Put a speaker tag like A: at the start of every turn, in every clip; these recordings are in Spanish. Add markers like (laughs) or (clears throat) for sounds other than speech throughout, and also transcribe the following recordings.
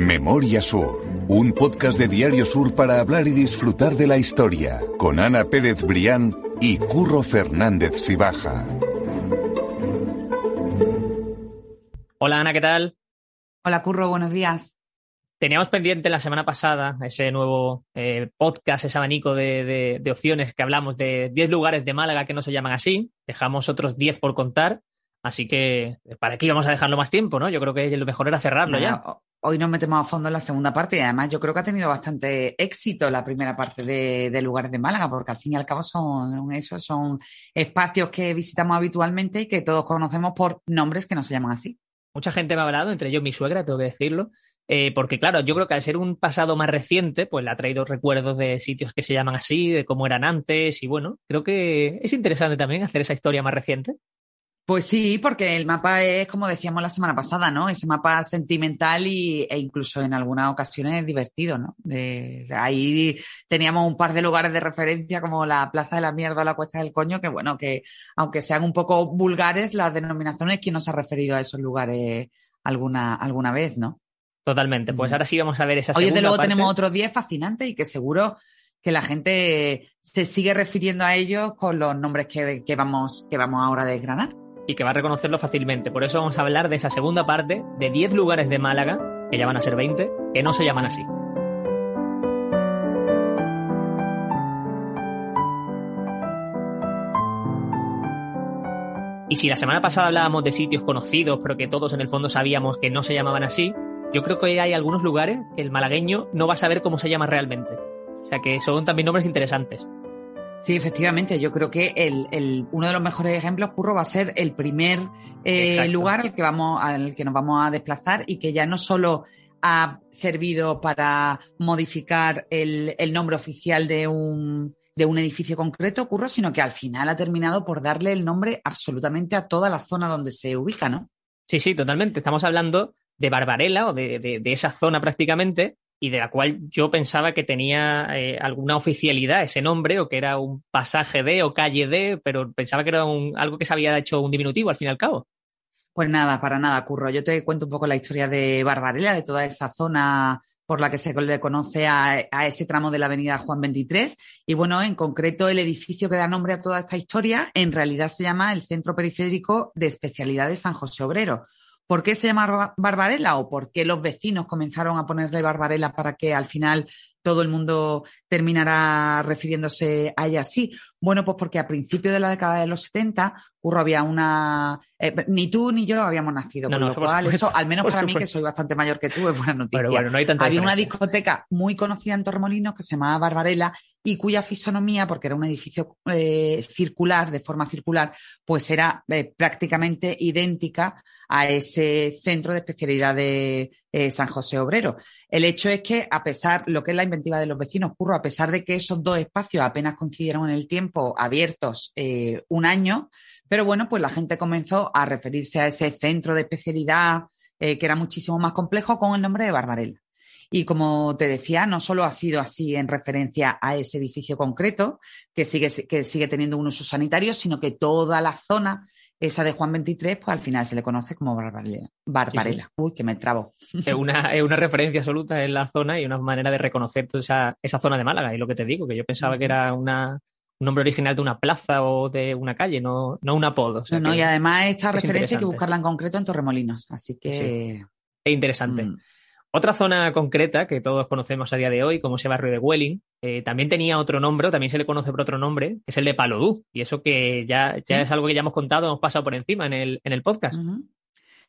A: Memoria Sur, un podcast de Diario Sur para hablar y disfrutar de la historia, con Ana Pérez Brián y Curro Fernández Sibaja.
B: Hola Ana, ¿qué tal?
C: Hola Curro, buenos días.
B: Teníamos pendiente la semana pasada ese nuevo eh, podcast, ese abanico de, de, opciones que hablamos de 10 lugares de Málaga que no se llaman así. Dejamos otros 10 por contar. Así que, ¿para qué íbamos a dejarlo más tiempo, no? Yo creo que lo mejor era cerrarlo ya.
C: Hoy nos metemos a fondo en la segunda parte y además yo creo que ha tenido bastante éxito la primera parte de, lugares de Málaga, porque al fin y al cabo son eso, son espacios que visitamos habitualmente y que todos conocemos por nombres que no se llaman así.
B: Mucha gente me ha hablado, entre ellos mi suegra, tengo que decirlo, eh, porque claro, yo creo que al ser un pasado más reciente, pues le ha traído recuerdos de sitios que se llaman así, de cómo eran antes y bueno, creo que es interesante también hacer esa historia más reciente.
C: Pues sí, porque el mapa es, como decíamos la semana pasada, ¿no? Ese mapa sentimental y, e incluso en algunas ocasiones divertido, ¿no? De, ahí teníamos un par de lugares de referencia como la Plaza de la Mierda o la Cuesta del Coño, que bueno, que aunque sean un poco vulgares las denominaciones, ¿quién nos ha referido a esos lugares alguna, alguna vez, no?
B: Totalmente. Pues ahora sí vamos a ver esa
C: Hoy
B: de
C: luego tenemos otros 10 fascinantes y que seguro que la gente se sigue refiriendo a ellos con los nombres que, que, vamos, que vamos ahora a desgranar
B: y que va a reconocerlo fácilmente. Por eso vamos a hablar de esa segunda parte de 10 lugares de Málaga, que ya van a ser 20, que no se llaman así. Y si la semana pasada hablábamos de sitios conocidos, pero que todos en el fondo sabíamos que no se llamaban así, yo creo que hay algunos lugares que el malagueño no va a saber cómo se llama realmente. O sea que son también nombres interesantes.
C: Sí, efectivamente. Yo creo que el, uno de los mejores ejemplos, Curro, va a ser el primer eh, lugar al que, vamos, al que nos vamos a desplazar y que ya no solo ha servido para modificar el, nombre oficial de un, de un edificio concreto, Curro, sino que al final ha terminado por darle el nombre absolutamente a toda la zona donde se ubica, ¿no?
B: Sí, sí, totalmente. Estamos hablando de Barbarella o de, de esa zona prácticamente y de la cual yo pensaba que tenía eh, alguna oficialidad ese nombre o que era un pasaje de o calle de, pero pensaba que era un, algo que se había hecho un diminutivo al fin y al cabo.
C: Pues nada, para nada, Curro. Yo te cuento un poco la historia de Barbarella, de toda esa zona por la que se le conoce a, a, ese tramo de la avenida Juan 23. Y bueno, en concreto, el edificio que da nombre a toda esta historia en realidad se llama el Centro Periférico de Especialidades San José Obrero. ¿Por qué se llama Barbarella o por qué los vecinos comenzaron a ponerle Barbarella para que al final todo el mundo terminará refiriéndose a ella así? Bueno, pues porque a principios de la década de los 70, Curro, había una... Eh, ni tú ni yo habíamos nacido, con lo cual eso, al menos para mí, que soy bastante mayor que tú, es buena noticia.
B: bueno, no hay tanta
C: había una discoteca muy conocida en Torremolinos que se llamaba Barbarella y cuya fisonomía, porque era un edificio eh, circular, de forma circular, pues era eh, prácticamente idéntica a ese centro de especialidad de eh, San José Obrero. El hecho es que, a pesar, lo que es la inventiva de los vecinos, Curro, a pesar de que esos dos espacios apenas coincidieron en el tiempo abiertos eh, un año, pero bueno, pues la gente comenzó a referirse a ese centro de especialidad eh, que era muchísimo más complejo con el nombre de Barbarella. Y como te decía, no solo ha sido así en referencia a ese edificio concreto, que sigue, que sigue teniendo un uso sanitario, sino que toda la zona esa de Juan 23, pues al final se le conoce como Barbarella. Uy, que me trabo.
B: Es una, es una referencia absoluta en la zona y una manera de reconocer toda esa, esa zona de Málaga. Y lo que te digo, que yo pensaba que era una, un nombre original de una plaza o de una calle, no, no un apodo.
C: no, y además esta referencia hay que buscarla en concreto en Torremolinos. Así que.
B: Es interesante. Mm. Otra zona concreta que todos conocemos a día de hoy, como ese barrio de Welling, eh, también tenía otro nombre, o también se le conoce por otro nombre, que es el de Palodú. Y eso que ya, ya es algo que ya hemos contado, hemos pasado por encima en el, en el podcast.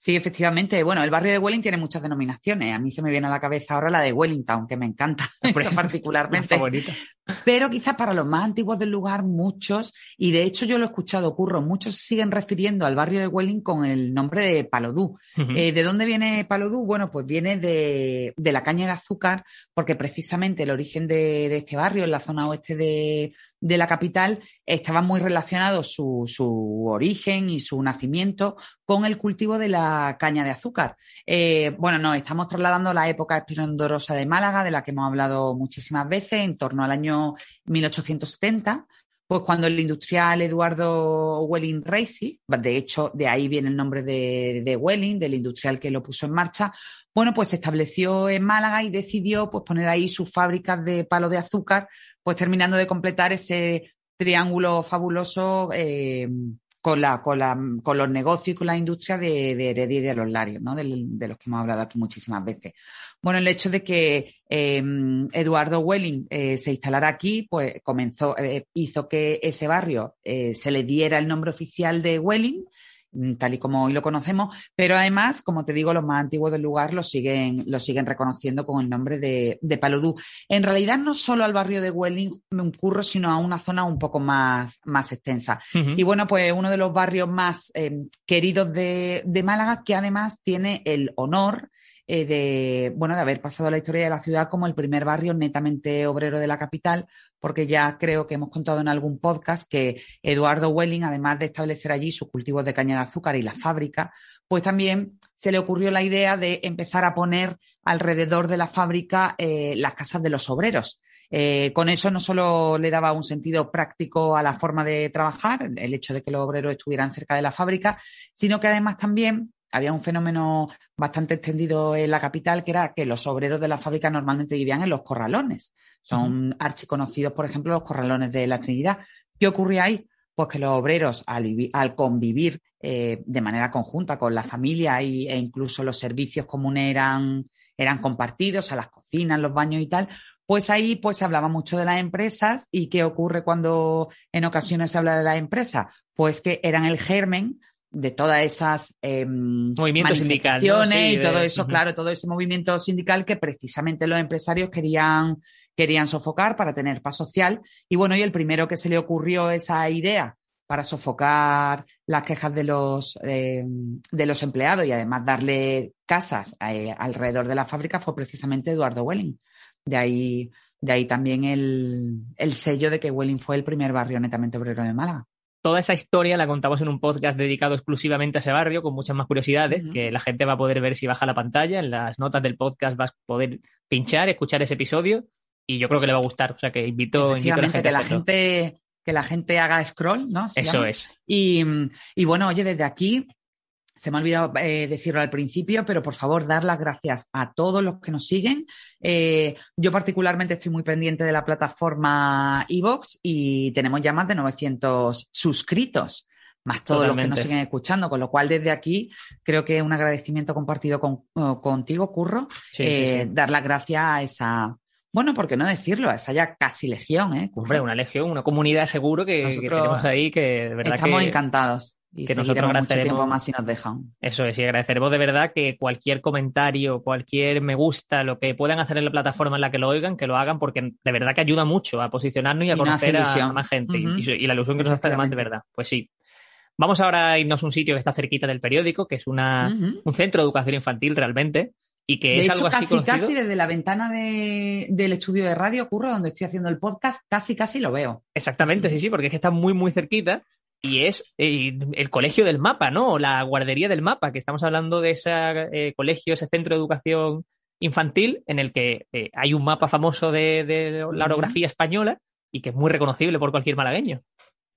C: Sí, efectivamente. Bueno, el barrio de Welling tiene muchas denominaciones. A mí se me viene a la cabeza ahora la de Wellington, que me encanta (laughs) particularmente. Pero quizás para los más antiguos del lugar, muchos, y de hecho yo lo he escuchado, Curro, muchos siguen refiriendo al barrio de Welling con el nombre de Palodú. Eh, ¿De dónde viene Palodú? Bueno, pues viene de, la caña de azúcar, porque precisamente el origen de este barrio, en la zona oeste de, de la capital estaba muy relacionado su, su, origen y su nacimiento con el cultivo de la caña de azúcar. Eh, bueno, nos estamos trasladando la época esplendorosa de Málaga, de la que hemos hablado muchísimas veces, en torno al año 1870 pues cuando el industrial Eduardo Welling Racing, de hecho de ahí viene el nombre de, de Welling, del industrial que lo puso en marcha, bueno, pues se estableció en Málaga y decidió pues, poner ahí sus fábricas de palo de azúcar, pues terminando de completar ese triángulo fabuloso eh, con, la, con, la, con, los negocios y con la industria de, de Heredia de los Larios, ¿no? De, de, los que hemos hablado aquí muchísimas veces. Bueno, el hecho de que eh, Eduardo Welling eh, se instalara aquí, pues comenzó, eh, hizo que ese barrio eh, se le diera el nombre oficial de Welling tal y como hoy lo conocemos, pero además, como te digo, los más antiguos del lugar lo siguen, lo siguen reconociendo con el nombre de, de Paludú. En realidad, no solo al barrio de Welling curro, sino a una zona un poco más, más extensa. Uh -huh. Y bueno, pues uno de los barrios más eh, queridos de, de Málaga, que además tiene el honor eh, de, bueno, de haber pasado la historia de la ciudad como el primer barrio netamente obrero de la capital, porque ya creo que hemos contado en algún podcast que Eduardo Welling, además de establecer allí sus cultivos de caña de azúcar y la fábrica, pues también se le ocurrió la idea de empezar a poner alrededor de la fábrica eh, las casas de los obreros. Eh, con eso no solo le daba un sentido práctico a la forma de trabajar, el hecho de que los obreros estuvieran cerca de la fábrica, sino que además también había un fenómeno bastante extendido en la capital, que era que los obreros de la fábrica normalmente vivían en los corralones. Son uh -huh. archiconocidos, por ejemplo, los corralones de la Trinidad. ¿Qué ocurría ahí? Pues que los obreros, al, al convivir eh, de manera conjunta con la familia y, e incluso los servicios comunes eran, eran compartidos, a las cocinas, los baños y tal, pues ahí pues se hablaba mucho de las empresas y qué ocurre cuando en ocasiones se habla de las empresas, pues que eran el germen de todas esas eh,
B: movimientos sindicales ¿no? sí,
C: y todo eso, uh -huh. claro, todo ese movimiento sindical que precisamente los empresarios querían, querían sofocar para tener paz social. Y bueno, y el primero que se le ocurrió esa idea para sofocar las quejas de los, eh, de los empleados y además darle casas eh, alrededor de la fábrica fue precisamente Eduardo Welling. De ahí, de ahí también el, el sello de que Welling fue el primer barrio netamente obrero de Málaga
B: toda esa historia la contamos en un podcast dedicado exclusivamente a ese barrio, con muchas más curiosidades, uh -huh. que la gente va a poder ver si baja la pantalla. En las notas del podcast vas a poder pinchar, escuchar ese episodio y yo creo que le va a gustar. O sea que invito, invito a la gente.
C: Que la gente que la gente haga scroll, ¿no?
B: Eso llama? es.
C: Y, y, bueno, oye, desde aquí, se me ha olvidado eh, decirlo al principio, pero por favor, dar las gracias a todos los que nos siguen. Eh, yo particularmente estoy muy pendiente de la plataforma Evox y tenemos ya más de 900 suscritos más todos Totalmente. los que nos siguen escuchando, con lo cual desde aquí creo que un agradecimiento compartido con, contigo, Curro, sí, eh, sí, sí. dar las gracias a esa, bueno, ¿por qué no decirlo? Esa ya casi legión, ¿eh?
B: Hombre, una legión, una comunidad seguro que, que tenemos ahí que de verdad
C: estamos
B: que...
C: encantados.
B: Y que nosotros agradeceremos
C: mucho más si nos dejan.
B: Eso es, y agradeceremos de verdad que cualquier comentario, cualquier me gusta, lo que puedan hacer en la plataforma en la que lo oigan, que lo hagan, porque de verdad que ayuda mucho a posicionarnos y a y conocer a, más gente. Uh -huh. y, y, la ilusión que nos hace además de verdad. Pues sí. Vamos ahora a irnos a un sitio que está cerquita del periódico, que es una, uh -huh. un centro de educación infantil realmente, y que
C: de
B: es
C: hecho,
B: algo así
C: casi, conocido. casi desde la ventana de, del estudio de radio, Curro, donde estoy haciendo el podcast, casi, casi lo veo.
B: Exactamente, sí, sí, porque es que está muy, muy cerquita y es eh, el colegio del mapa, ¿no? O la guardería del mapa, que estamos hablando de ese eh, colegio, ese centro de educación infantil en el que eh, hay un mapa famoso de, de la orografía española y que es muy reconocible por cualquier malagueño.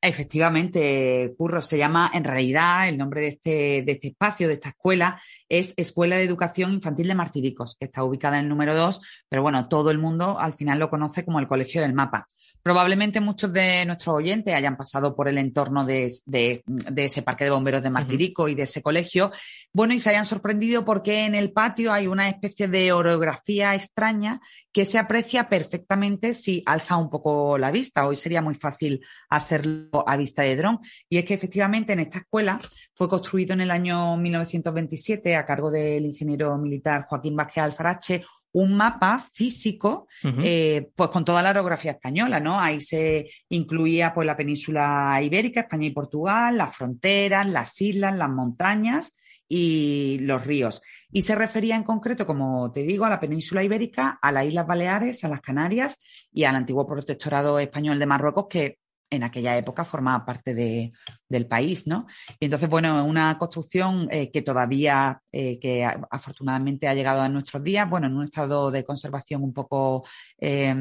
C: Efectivamente, Curro, se llama, en realidad, el nombre de este, de este espacio, de esta escuela, es Escuela de Educación Infantil de Martiricos, que está ubicada en el número 2, pero bueno, todo el mundo al final lo conoce como el Colegio del Mapa. Probablemente muchos de nuestros oyentes hayan pasado por el entorno de, de, de ese parque de bomberos de Martirico uh -huh. y de ese colegio. Bueno, y se hayan sorprendido porque en el patio hay una especie de orografía extraña que se aprecia perfectamente si alza un poco la vista. Hoy sería muy fácil hacerlo a vista de dron. Y es que efectivamente en esta escuela fue construido en el año 1927 a cargo del ingeniero militar Joaquín Vázquez Alfarache un mapa físico, uh -huh. eh, pues con toda la orografía española, ¿no? Ahí se incluía pues la península ibérica, España y Portugal, las fronteras, las islas, las montañas y los ríos. Y se refería en concreto, como te digo, a la península ibérica, a las Islas Baleares, a las Canarias y al antiguo protectorado español de Marruecos, que en aquella época formaba parte de, del país, ¿no? Y entonces, bueno, una construcción eh, que todavía, eh, que afortunadamente ha llegado a nuestros días, bueno, en un estado de conservación un poco eh,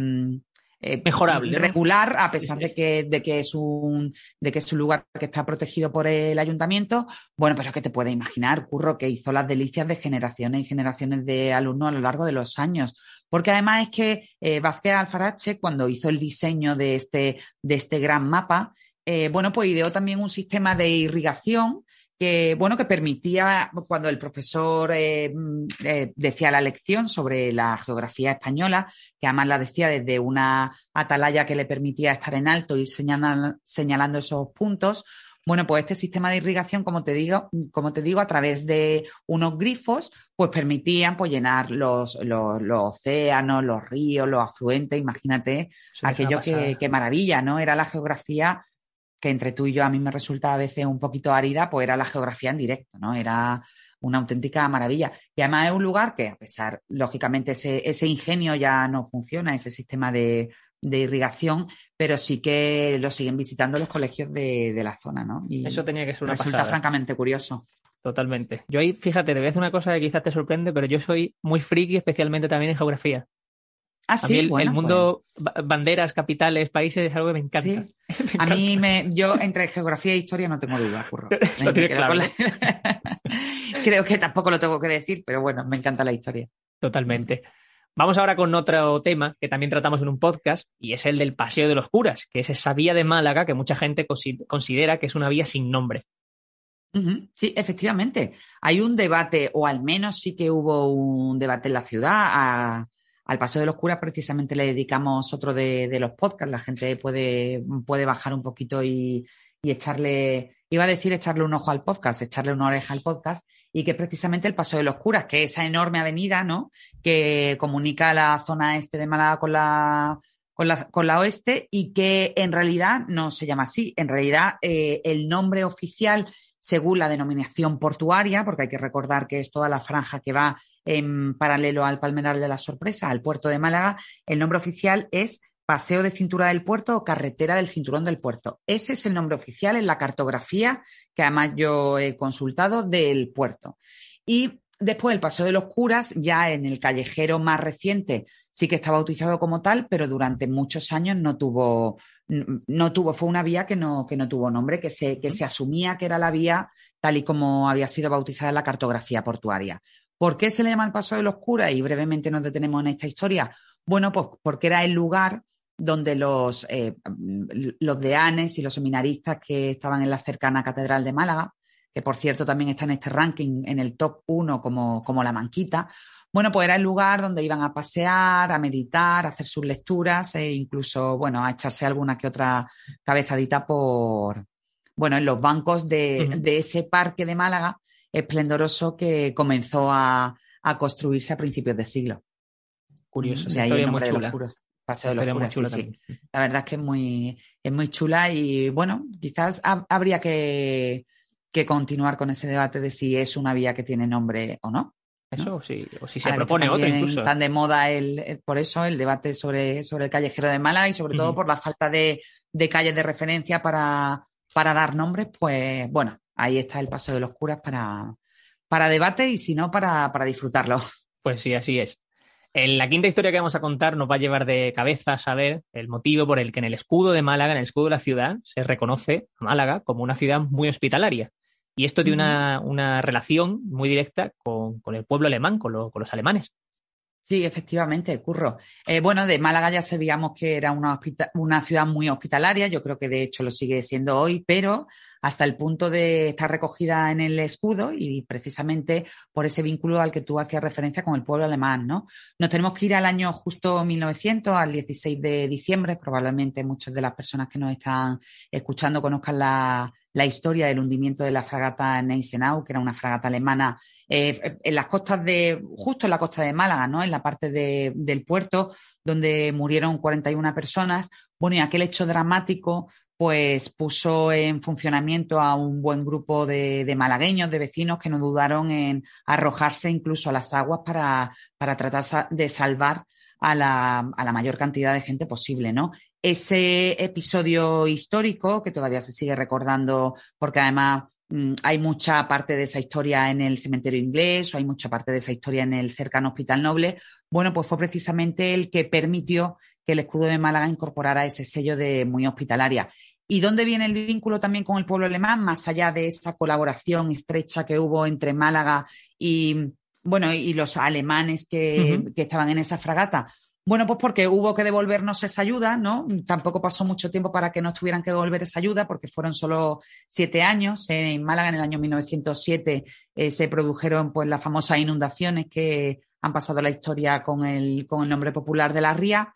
C: eh,
B: mejorable,
C: regular, a pesar de que, de que es un, de que es un lugar que está protegido por el ayuntamiento. Bueno, pero es que te puedes imaginar, Curro, que hizo las delicias de generaciones y generaciones de alumnos a lo largo de los años. Porque además es que eh, Vázquez Alfarache, cuando hizo el diseño de este, de este gran mapa, eh, bueno, pues ideó también un sistema de irrigación que, bueno, que permitía, cuando el profesor eh, mm, eh, decía la lección sobre la geografía española, que además la decía desde una atalaya que le permitía estar en alto, ir señalando, señalando esos puntos, bueno, pues este sistema de irrigación, como te digo, como te digo, a través de unos grifos, pues permitían pues, llenar los, los, océanos, los ríos, los afluentes. Imagínate aquello que, que, maravilla, ¿no? Era la geografía que entre tú y yo a mí me resulta a veces un poquito árida, pues era la geografía en directo, ¿no? Era una auténtica maravilla. Y además es un lugar que, a pesar, lógicamente, ese, ese ingenio ya no funciona, ese sistema de, irrigación, pero sí que lo siguen visitando los colegios de, la zona, ¿no?
B: Y Eso tenía que ser una
C: Resulta francamente curioso.
B: Totalmente. Yo ahí, fíjate, te voy a decir una cosa que quizás te sorprende, pero yo soy muy friki, especialmente también en geografía.
C: Ah, sí,
B: el, mundo, pues. banderas, capitales, países es algo que (laughs) me encanta.
C: A mí, me, yo entre geografía e historia no tengo duda, curro. (laughs) (laughs) Creo que tampoco lo tengo que decir, pero bueno, me encanta la historia.
B: Totalmente. Vamos ahora con otro tema que también tratamos en un podcast y es el del Paseo de los Curas, que es esa vía de Málaga que mucha gente considera que es una vía sin nombre.
C: Sí, efectivamente. Hay un debate, o al menos sí que hubo un debate en la ciudad al Paso de los Curas precisamente le dedicamos otro de, los podcasts. La gente puede, puede bajar un poquito y, echarle, iba a decir echarle un ojo al podcast, echarle una oreja al podcast, y que es precisamente el Paso de los Curas, que es esa enorme avenida, ¿no? Que comunica la zona este de Málaga con la, con la, con la oeste y que en realidad no se llama así. En realidad, eh, el nombre oficial, según la denominación portuaria, porque hay que recordar que es toda la franja que va en paralelo al Palmeral de la Sorpresa, al puerto de Málaga, el nombre oficial es Paseo de Cintura del Puerto o Carretera del Cinturón del Puerto. Ese es el nombre oficial en la cartografía que además yo he consultado del puerto. Y después el Paseo de los Curas, ya en el callejero más reciente, sí que está bautizado como tal, pero durante muchos años no tuvo, no tuvo, fue una vía que no, que no tuvo nombre, que se, que se asumía que era la vía tal y como había sido bautizada en la cartografía portuaria. ¿Por qué se le llama el Paso de los Curas? Y brevemente nos detenemos en esta historia. Bueno, pues porque era el lugar donde los, eh, los deanes y los seminaristas que estaban en la cercana Catedral de Málaga, que por cierto también está en este ranking en el top 1 como, como la manquita, bueno, pues era el lugar donde iban a pasear, a meditar, a hacer sus lecturas e incluso, bueno, a echarse alguna que otra cabezadita por, bueno, en los bancos de, de ese parque de Málaga esplendoroso que comenzó a, construirse a principios de siglo.
B: Curioso, muy chula.
C: Paseo de los chula sí, La verdad es que es muy, es muy chula y bueno, quizás habría que, continuar con ese debate de si es una vía que tiene nombre o no.
B: Eso sí, o si se propone otra incluso.
C: Tan de moda el, por eso el debate sobre, sobre el callejero de Málaga y sobre todo por la falta de, de calles de referencia para, para dar nombres, pues bueno, ahí está el paso de los curas para, para debate y si no, para, para disfrutarlo.
B: Pues sí, así es. En la quinta historia que vamos a contar nos va a llevar de cabeza a saber el motivo por el que en el escudo de Málaga, en el escudo de la ciudad, se reconoce a Málaga como una ciudad muy hospitalaria. Y esto tiene una, relación muy directa con, el pueblo alemán, con, los alemanes.
C: Sí, efectivamente, Curro. Eh, bueno, de Málaga ya sabíamos que era una, una ciudad muy hospitalaria, yo creo que de hecho lo sigue siendo hoy, pero hasta el punto de estar recogida en el escudo y precisamente por ese vínculo al que tú hacías referencia con el pueblo alemán, ¿no? Nos tenemos que ir al año justo 1900, al 16 de diciembre, probablemente muchas de las personas que nos están escuchando conozcan la, historia del hundimiento de la fragata Neisenau, que era una fragata alemana eh, en las costas de, justo en la costa de Málaga, ¿no? En la parte del puerto, donde murieron 41 personas. Bueno, y aquel hecho dramático pues puso en funcionamiento a un buen grupo de, malagueños, de vecinos, que no dudaron en arrojarse incluso a las aguas para, para tratar de salvar a la, a la, mayor cantidad de gente posible, ¿no? Ese episodio histórico, que todavía se sigue recordando, porque además mm, hay mucha parte de esa historia en el cementerio inglés o hay mucha parte de esa historia en el cercano Hospital Noble. Bueno, pues fue precisamente el que permitió que el escudo de Málaga incorporara ese sello de muy hospitalaria. ¿Y dónde viene el vínculo también con el pueblo alemán, más allá de esa colaboración estrecha que hubo entre Málaga y, bueno, y los alemanes que, que estaban en esa fragata? Bueno, pues porque hubo que devolvernos esa ayuda, ¿no? Tampoco pasó mucho tiempo para que nos tuvieran que devolver esa ayuda, porque fueron solo siete años. En Málaga, en el año 1907, eh, se produjeron pues las famosas inundaciones que han pasado la historia con el, con el nombre popular de la ría.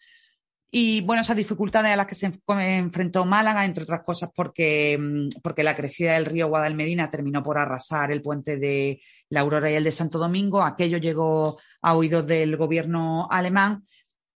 C: Y bueno, esas dificultades a las que se enfrentó Málaga, entre otras cosas porque, mm, porque la crecida del río Guadalmedina terminó por arrasar el puente de la Aurora y el de Santo Domingo. Aquello llegó a oídos del gobierno alemán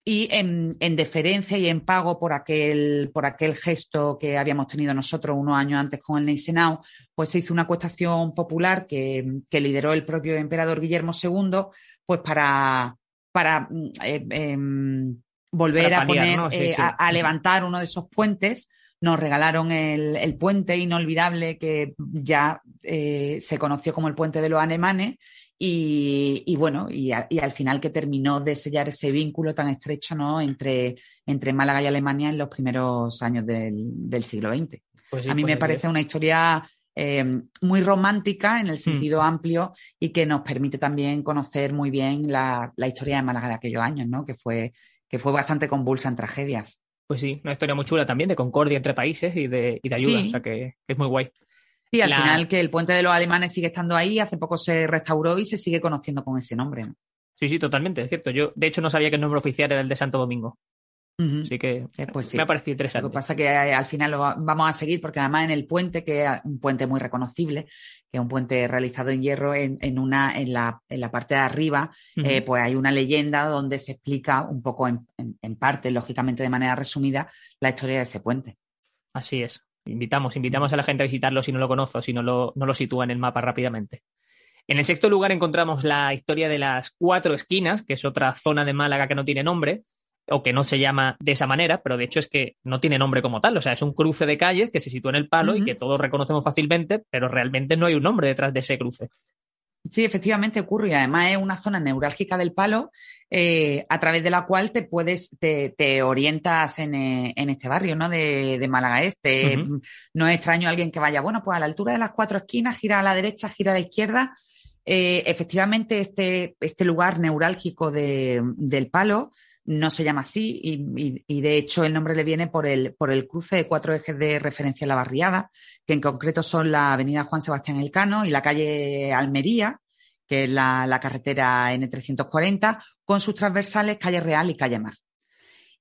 C: y en, deferencia y en pago por aquel, por aquel gesto que habíamos tenido nosotros unos años antes con el Neisenau, pues se hizo una acuestación popular que, lideró el propio emperador Guillermo II, pues para, para eh, em, volver a poner, eh, A, levantar uno de esos puentes. Nos regalaron el, puente inolvidable que ya eh, se conoció como el puente de los alemanes y, bueno, y, al final que terminó de sellar ese vínculo tan estrecho ¿no? entre, entre Málaga y Alemania en los primeros años del, siglo XX. Pues a mí me parece una historia eh, muy romántica en el mm. sentido amplio y que nos permite también conocer muy bien la, historia de Málaga de aquellos años, ¿no? que, fue, que fue bastante convulsa en tragedias.
B: Pues sí, una historia muy chula también de concordia entre países y de, y de ayuda, o sea que es muy guay.
C: Y al final que el puente de los alemanes sigue estando ahí, hace poco se restauró y se sigue conociendo con ese nombre.
B: Sí, sí, totalmente, es cierto. Yo, de hecho, no sabía que el nombre oficial era el de Santo Domingo. Así que eh, pues me ha parecido interesante.
C: Lo que pasa es que eh, al final lo vamos a seguir porque además en el puente, que es un puente muy reconocible, que es un puente realizado en hierro, en, una, en, la, en la parte de arriba, eh, pues hay una leyenda donde se explica un poco en, en, parte, lógicamente de manera resumida, la historia de ese puente.
B: Así es. Invitamos, invitamos a la gente a visitarlo si no lo conoce o si no lo, no lo sitúa en el mapa rápidamente. En el sexto lugar encontramos la historia de las cuatro esquinas, que es otra zona de Málaga que no tiene nombre, o que no se llama de esa manera, pero de hecho es que no tiene nombre como tal. O sea, es un cruce de calles que se sitúa en el palo y que todos reconocemos fácilmente, pero realmente no hay un nombre detrás de ese cruce.
C: Sí, efectivamente ocurre y además es una zona neurálgica del palo eh, a través de la cual te puedes, te, orientas en, eh, en, este barrio, ¿no? De, de Málaga Este. No es extraño alguien que vaya, bueno, pues a la altura de las cuatro esquinas, gira a la derecha, gira a la izquierda. Eh, efectivamente, este, este lugar neurálgico de, del palo no se llama así y, de hecho el nombre le viene por el, por el cruce de cuatro ejes de referencia a la barriada, que en concreto son la avenida Juan Sebastián Elcano y la calle Almería, que es la, carretera N340, con sus transversales calle Real y calle Mar.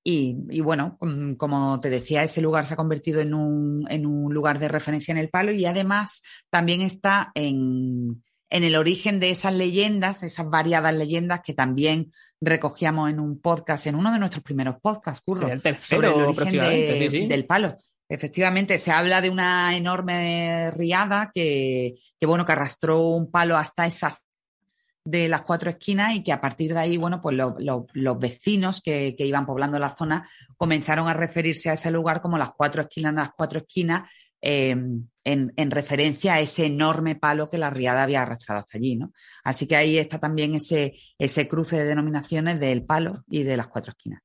C: Y, bueno, mm, como te decía, ese lugar se ha convertido en un, en un lugar de referencia en el palo y además también está en, en el origen de esas leyendas, esas variadas leyendas que también recogíamos en un podcast, en uno de nuestros primeros podcasts, Curro,
B: el sobre el origen
C: del palo. Efectivamente, se habla de una enorme riada que, que, bueno, que arrastró un palo hasta esa de las cuatro esquinas y que a partir de ahí, bueno, pues los vecinos que, que, iban poblando la zona comenzaron a referirse a ese lugar como las cuatro esquinas, las cuatro esquinas, Em, en, referencia a ese enorme palo que la riada había arrastrado hasta allí, ¿no? Así que ahí está también ese, ese cruce de denominaciones del palo y de las cuatro esquinas.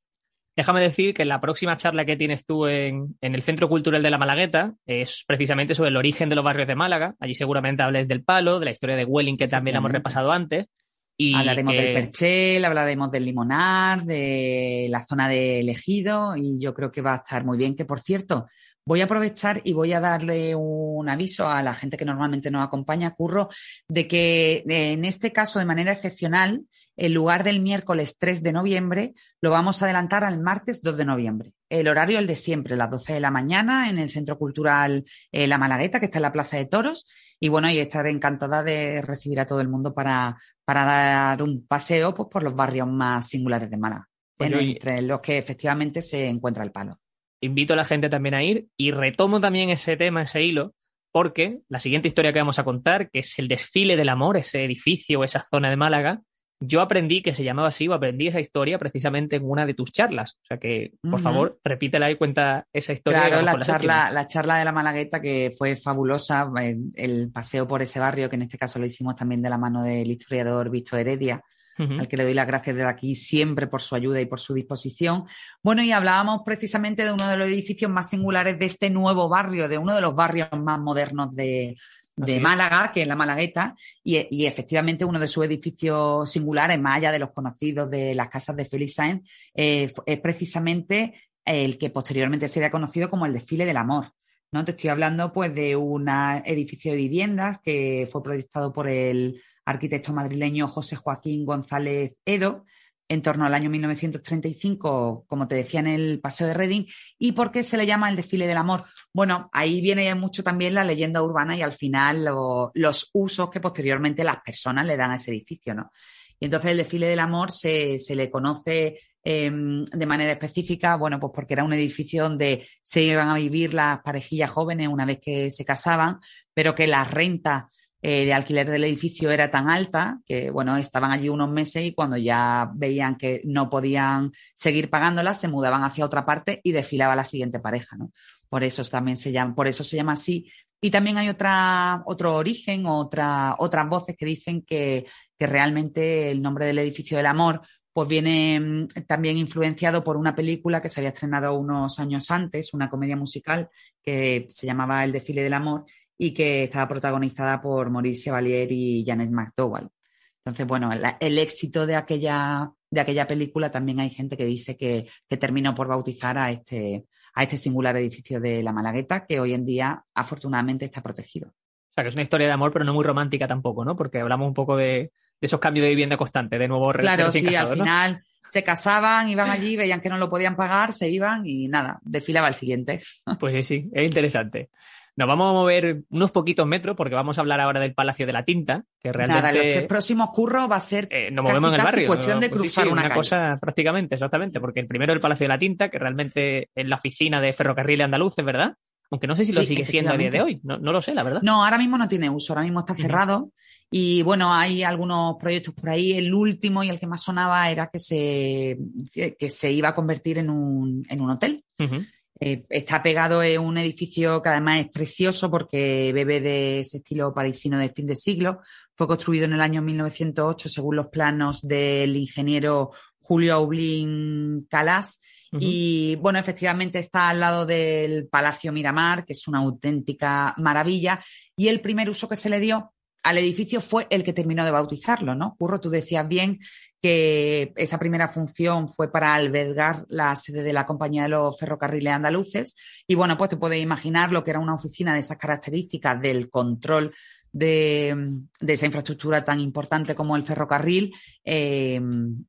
B: Déjame decir que la próxima charla que tienes tú en, el Centro Cultural de la Malagueta es precisamente sobre el origen de los barrios de Málaga. Allí seguramente hables del palo, de la historia de Welling que también hemos repasado antes.
C: Y hablaremos del Perchel, hablaremos del Limonar, de la zona de Elegido y yo creo que va a estar muy bien. Que por cierto, Voy a aprovechar y voy a darle un aviso a la gente que normalmente nos acompaña, Curro, de que en este caso, de manera excepcional, en lugar del miércoles 3 de noviembre, lo vamos a adelantar al martes 2 de noviembre. El horario es el de siempre, las 12 de la mañana, en el Centro Cultural eh, La Malagueta, que está en la Plaza de Toros. Y bueno, y estaré encantada de recibir a todo el mundo para, para dar un paseo pues, por los barrios más singulares de Málaga, pues entre los que efectivamente se encuentra el palo
B: invito a la gente también a ir y retomo también ese tema, ese hilo, porque la siguiente historia que vamos a contar, que es el desfile del amor, ese edificio, esa zona de Málaga, yo aprendí que se llamaba así, o aprendí esa historia precisamente en una de tus charlas. O sea que, por favor, repítela y cuenta esa historia.
C: Claro, la charla, la charla de la Malagueta que fue fabulosa, el paseo por ese barrio, que en este caso lo hicimos también de la mano del historiador Víctor Heredia, al que le doy las gracias desde aquí siempre por su ayuda y por su disposición. Bueno, y hablábamos precisamente de uno de los edificios más singulares de este nuevo barrio, de uno de los barrios más modernos de, Málaga, que es la Malagueta, y, efectivamente uno de sus edificios singulares, más allá de los conocidos de las casas de Félix Sainz, eh, es precisamente el que posteriormente sería conocido como el desfile del amor. ¿no? Te estoy hablando pues de un edificio de viviendas que fue proyectado por el arquitecto madrileño José Joaquín González Edo, en torno al año 1935, como te decía en el Paseo de Reading. ¿Y por qué se le llama el desfile del amor? Bueno, ahí viene mucho también la leyenda urbana y al final los usos que posteriormente las personas le dan a ese edificio, ¿no? Y entonces el desfile del amor se, le conoce em, de manera específica, bueno, pues porque era un edificio donde se iban a vivir las parejillas jóvenes una vez que se casaban, pero que las rentas eh, de alquiler del edificio era tan alta que, bueno, estaban allí unos meses y cuando ya veían que no podían seguir pagándolas, se mudaban hacia otra parte y desfilaba la siguiente pareja, ¿no? Por eso también se llama, por eso se llama así. Y también hay otra, otro origen, otra, otras voces que dicen que, que realmente el nombre del edificio del amor pues viene mm, también influenciado por una película que se había estrenado unos años antes, una comedia musical que se llamaba El desfile del amor y que estaba protagonizada por Maurice Chevalier y Janet McDowell. Entonces, bueno, el éxito de aquella, de aquella película también hay gente que dice que, terminó por bautizar a este, a este singular edificio de la Malagueta, que hoy en día afortunadamente está protegido.
B: O sea, que es una historia de amor, pero no muy romántica tampoco, ¿no? Porque hablamos un poco de, esos cambios de vivienda constante, de nuevo
C: Claro, sí, al final se casaban, iban allí, veían que no lo podían pagar, se iban y nada, desfilaba el siguiente.
B: Pues sí, es interesante. Nos vamos a mover unos poquitos metros porque vamos a hablar ahora del Palacio de la Tinta, que realmente...
C: Nada, los tres próximos curros va a ser
B: eh, nos movemos en el barrio,
C: cuestión de
B: pues
C: cruzar una,
B: cosa prácticamente, exactamente, porque el primero es el Palacio de la Tinta, que realmente es la oficina de ferrocarriles andaluces, ¿verdad? Aunque no sé si lo sigue siendo a día de hoy, no, lo sé, la verdad.
C: No, ahora mismo no tiene uso, ahora mismo está cerrado. Y bueno, hay algunos proyectos por ahí. El último y el que más sonaba era que se, que se iba a convertir en un, en un hotel. Eh, está pegado en un edificio que además es precioso porque bebe de ese estilo parisino del fin de siglo. Fue construido en el año 1908 según los planos del ingeniero Julio Aublin Calas. Y bueno, efectivamente está al lado del Palacio Miramar, que es una auténtica maravilla. Y el primer uso que se le dio al edificio fue el que terminó de bautizarlo, ¿no? Curro, tú decías bien que esa primera función fue para albergar la sede de la Compañía de los Ferrocarriles Andaluces. Y bueno, pues te puedes imaginar lo que era una oficina de esas características del control de, esa infraestructura tan importante como el ferrocarril eh,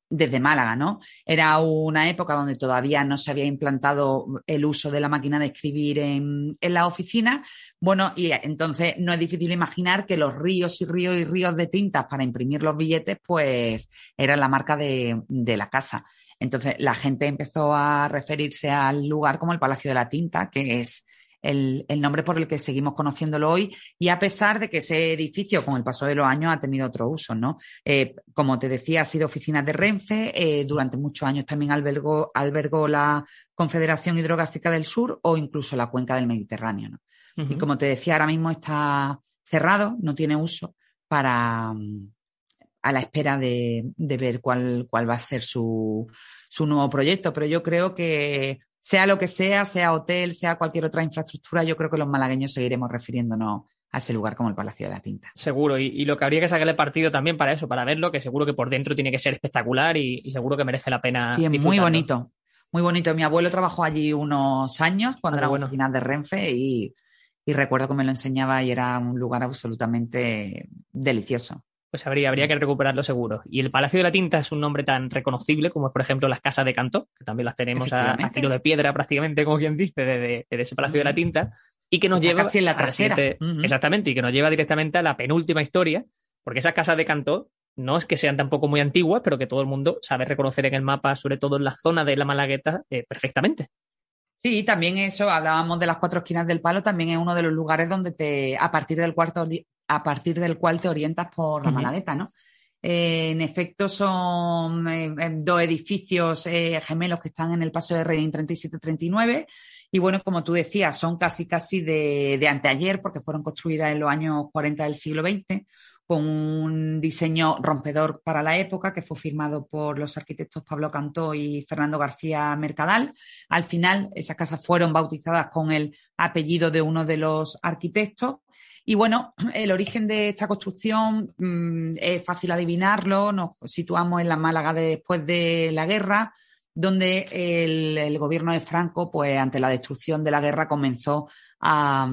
C: desde Málaga, ¿no? Era una época donde todavía no se había implantado el uso de la máquina de escribir en, la oficina. Bueno, y entonces no es difícil imaginar que los ríos y ríos y ríos de tintas para imprimir los billetes, pues eran la marca de, de la casa. Entonces la gente empezó a referirse al lugar como el Palacio de la Tinta, que es el, nombre por el que seguimos conociéndolo hoy, y a pesar de que ese edificio, con el paso de los años, ha tenido otro uso, ¿no? Eh, como te decía, ha sido oficina de Renfe, eh, durante muchos años también albergó, albergó la Confederación Hidrográfica del Sur o incluso la cuenca del Mediterráneo, ¿no? Y como te decía, ahora mismo está cerrado, no tiene uso para a la espera de, ver cuál, cuál va a ser su, su nuevo proyecto. Pero yo creo que sea lo que sea, sea hotel, sea cualquier otra infraestructura, yo creo que los malagueños seguiremos refiriéndonos a ese lugar como el Palacio de la Tinta.
B: Seguro, y, lo que habría que sacarle partido también para eso, para verlo, que seguro que por dentro tiene que ser espectacular y, seguro que merece la pena.
C: Sí, muy bonito, muy bonito. Mi abuelo trabajó allí unos años cuando era bueno. oficina de Renfe y, y recuerdo que me lo enseñaba y era un lugar absolutamente delicioso
B: pues habría, habría que recuperarlo seguro. Y el Palacio de la Tinta es un nombre tan reconocible como, por ejemplo, las casas de Cantó, que también las tenemos a, tiro de piedra prácticamente, como quien dice, de, ese Palacio de la Tinta, y que nos lleva...
C: Casi en la trasera.
B: Exactamente, y que nos lleva directamente a la penúltima historia, porque esas casas de Cantó no es que sean tampoco muy antiguas, pero que todo el mundo sabe reconocer en el mapa, sobre todo en la zona de la Malagueta, eh, perfectamente.
C: Sí, también eso, hablábamos de las cuatro esquinas del palo, también es uno de los lugares donde te, a partir del cuarto, a partir del cual te orientas por la Malagueta, ¿no? en efecto, son dos edificios gemelos que están en el paso de Reading 3739 y bueno, como tú decías, son casi casi de, de anteayer porque fueron construidas en los años 40 del siglo XX con un diseño rompedor para la época que fue firmado por los arquitectos Pablo Cantó y Fernando García Mercadal. Al final, esas casas fueron bautizadas con el apellido de uno de los arquitectos. Y bueno, (clears throat) el origen de esta construcción mm, es fácil adivinarlo. Nos situamos en la Málaga después de la guerra donde el, gobierno de Franco, pues ante la destrucción de la guerra, comenzó a,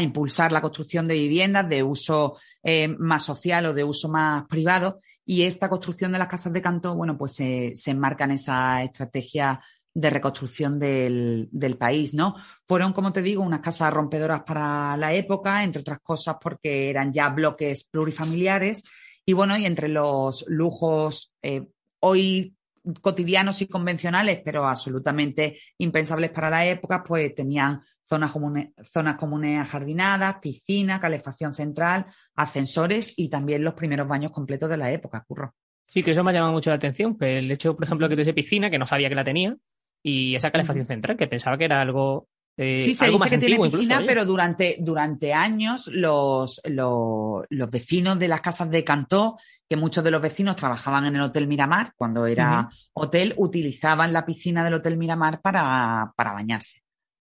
C: impulsar la construcción de viviendas de uso eh, más social o de uso más privado. Y esta construcción de las casas de canto, bueno, pues se, enmarca en esa estrategia de reconstrucción del, del, país, ¿no? Fueron, como te digo, unas casas rompedoras para la época, entre otras cosas porque eran ya bloques plurifamiliares. Y bueno, y entre los lujos eh, hoy cotidianos y convencionales, pero absolutamente impensables para la época, pues tenían zonas comunes, zonas comunes ajardinadas, piscina, calefacción central, ascensores y también los primeros baños completos de la época, curro.
B: Sí, que eso me ha llamado mucho la atención, que el hecho, por ejemplo, que tuviese piscina, que no sabía que la tenía, y esa calefacción central, que pensaba que era algo
C: eh, sí, se dice que tiene piscina, pero durante, durante años los, los, vecinos de las casas de Cantó, que muchos de los vecinos trabajaban en el Hotel Miramar, cuando era hotel, utilizaban la piscina del Hotel Miramar para, bañarse.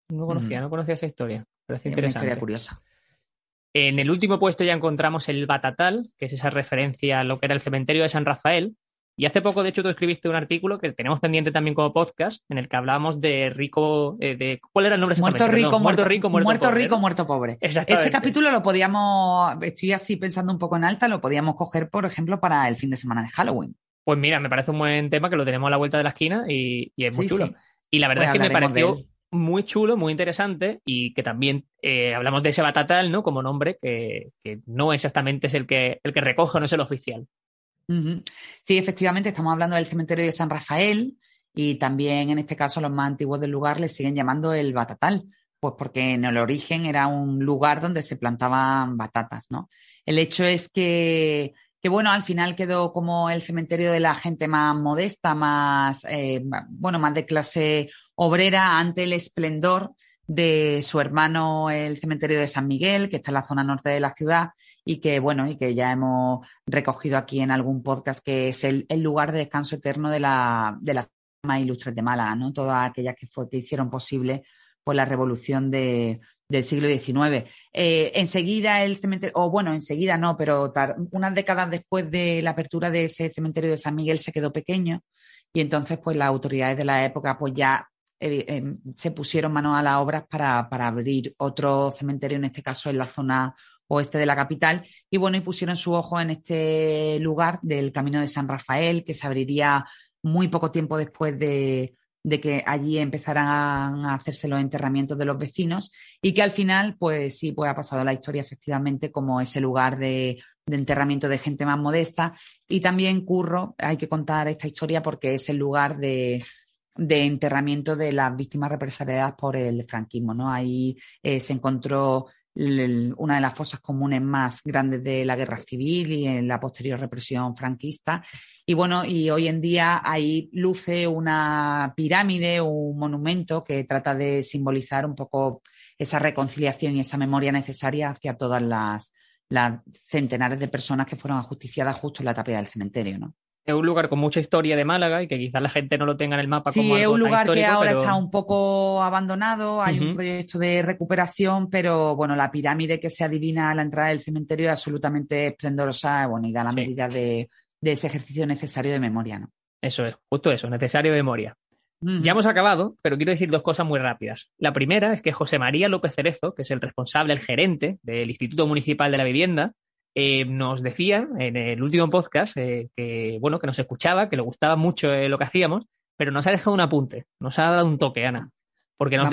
B: No conocía, no conocía esa historia. Pero es
C: interesante. Una historia curiosa.
B: En el último puesto ya encontramos el Batatal, que es esa referencia a lo que era el cementerio de San Rafael, y hace poco, de hecho, tú escribiste un artículo que tenemos pendiente también como podcast, en el que hablábamos de rico, eh, de ¿cuál era el nombre
C: Muerto rico, muerto, rico, muerto, muerto rico, muerto pobre. Ese capítulo lo podíamos, estoy así pensando un poco en alta, lo podíamos coger, por ejemplo, para el fin de semana de Halloween.
B: Pues mira, me parece un buen tema que lo tenemos a la vuelta de la esquina y, es muy chulo. Y la verdad pues es que me pareció muy chulo, muy interesante y que también eh, hablamos de ese batatal, ¿no? Como nombre que, que, no exactamente es el que, el que recoge, no es el oficial.
C: Sí, efectivamente, estamos hablando del cementerio de San Rafael y también en este caso los más antiguos del lugar le siguen llamando el batatal, pues porque en el origen era un lugar donde se plantaban batatas, ¿no? El hecho es que, que bueno, al final quedó como el cementerio de la gente más modesta, más, eh, bueno, más de clase obrera ante el esplendor de su hermano el cementerio de San Miguel, que está en la zona norte de la ciudad y que, bueno, y que ya hemos recogido aquí en algún podcast, que es el, lugar de descanso eterno de la, de las más ilustres de Málaga, ¿no? Todas aquellas que, hicieron posible pues, la revolución de, del siglo XIX. Eh, enseguida el cementerio, o bueno, enseguida no, pero unas décadas después de la apertura de ese cementerio de San Miguel se quedó pequeño y entonces pues las autoridades de la época pues ya eh, em, se pusieron manos a las obras para, abrir otro cementerio, en este caso en la zona oeste de la capital. Y bueno, y pusieron su ojo en este lugar del Camino de San Rafael, que se abriría muy poco tiempo después de, que allí empezaran a hacerse los enterramientos de los vecinos y que al final, pues sí, pues ha pasado la historia efectivamente como ese lugar de, de enterramiento de gente más modesta. Y también Curro, hay que contar esta historia porque es el lugar de, de enterramiento de las víctimas represaliadas por el franquismo. ¿no? Ahí eh, se encontró una de las fosas comunes más grandes de la guerra civil y en la posterior represión franquista. Y bueno, y hoy en día ahí luce una pirámide, un monumento que trata de simbolizar un poco esa reconciliación y esa memoria necesaria hacia todas las, centenares de personas que fueron ajusticiadas justo en la tapia del cementerio, ¿no?
B: Es un lugar con mucha historia de Málaga y que quizás la gente no lo tenga en el mapa
C: sí,
B: como
C: es un lugar que ahora está un poco abandonado, hay un proyecto de recuperación, pero bueno, la pirámide que se adivina a la entrada del cementerio es absolutamente esplendorosa bueno, y da la medida de, ese ejercicio necesario de memoria, ¿no?
B: Eso es, justo eso, necesario de memoria. Ya hemos acabado, pero quiero decir dos cosas muy rápidas. La primera es que José María López Cerezo, que es el responsable, el gerente del Instituto Municipal de la Vivienda, eh, nos decía en el último podcast eh, que, bueno, que nos escuchaba, que le gustaba mucho eh, lo que hacíamos, pero nos ha dejado un apunte, nos ha dado un toque, Ana. Porque nos,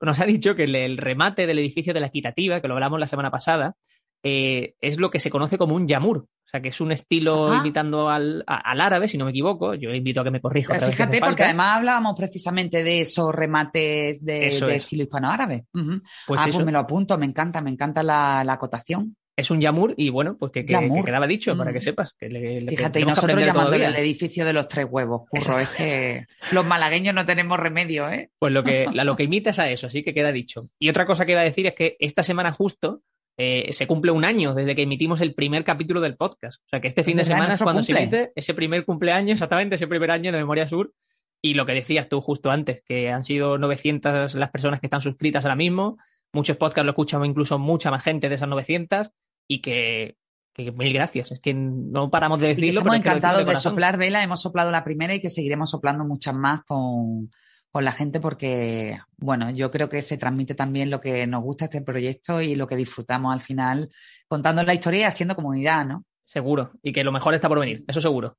B: nos ha dicho que el, remate del edificio de la equitativa, que lo hablamos la semana pasada, es lo que se conoce como un yamur. O sea, que es un estilo imitando al, árabe, si no me equivoco. Yo invito a que me corrija.
C: Fíjate, porque además hablábamos precisamente de esos remates de, estilo hispano-árabe. pues, ah, pues me lo apunto, me encanta, me encanta la acotación.
B: Es un Yamur y bueno, pues que, quedaba dicho, para que mm. sepas. Que
C: Fíjate, y nosotros llamándole el edificio de los tres huevos, curro, es que los malagueños no tenemos remedio, ¿eh?
B: Pues lo que, lo que imita es a eso, así que queda dicho. Y otra cosa que iba a decir es que esta semana justo eh, se cumple un año desde que emitimos el primer capítulo del podcast. O sea que este fin de semana es cuando se emite ese primer cumpleaños, exactamente ese primer año de Memoria Sur. Y lo que decías tú justo antes, que han sido 900 las personas que están suscritas ahora mismo. Muchos podcasts lo escuchan incluso mucha más gente de esas 900 y que, mil gracias. Es que no paramos de decirlo.
C: estamos encantados de, soplar vela. Hemos soplado la primera y que seguiremos soplando muchas más con, la gente porque, bueno, yo creo que se transmite también lo que nos gusta este proyecto y lo que disfrutamos al final contando la historia y haciendo comunidad, ¿no?
B: Seguro. Y que lo mejor está por venir. Eso seguro.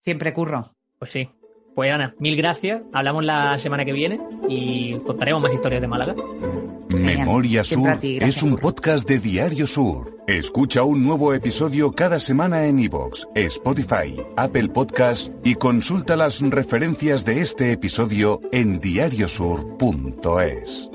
C: Siempre curro.
B: Pues sí. Pues Ana, mil gracias. Hablamos la semana que viene y contaremos más historias de Málaga.
A: Memoria Sur es un podcast de Diario Sur. Escucha un nuevo episodio cada semana en iVoox, Spotify, Apple Podcast y consulta las referencias de este episodio en diariosur.es.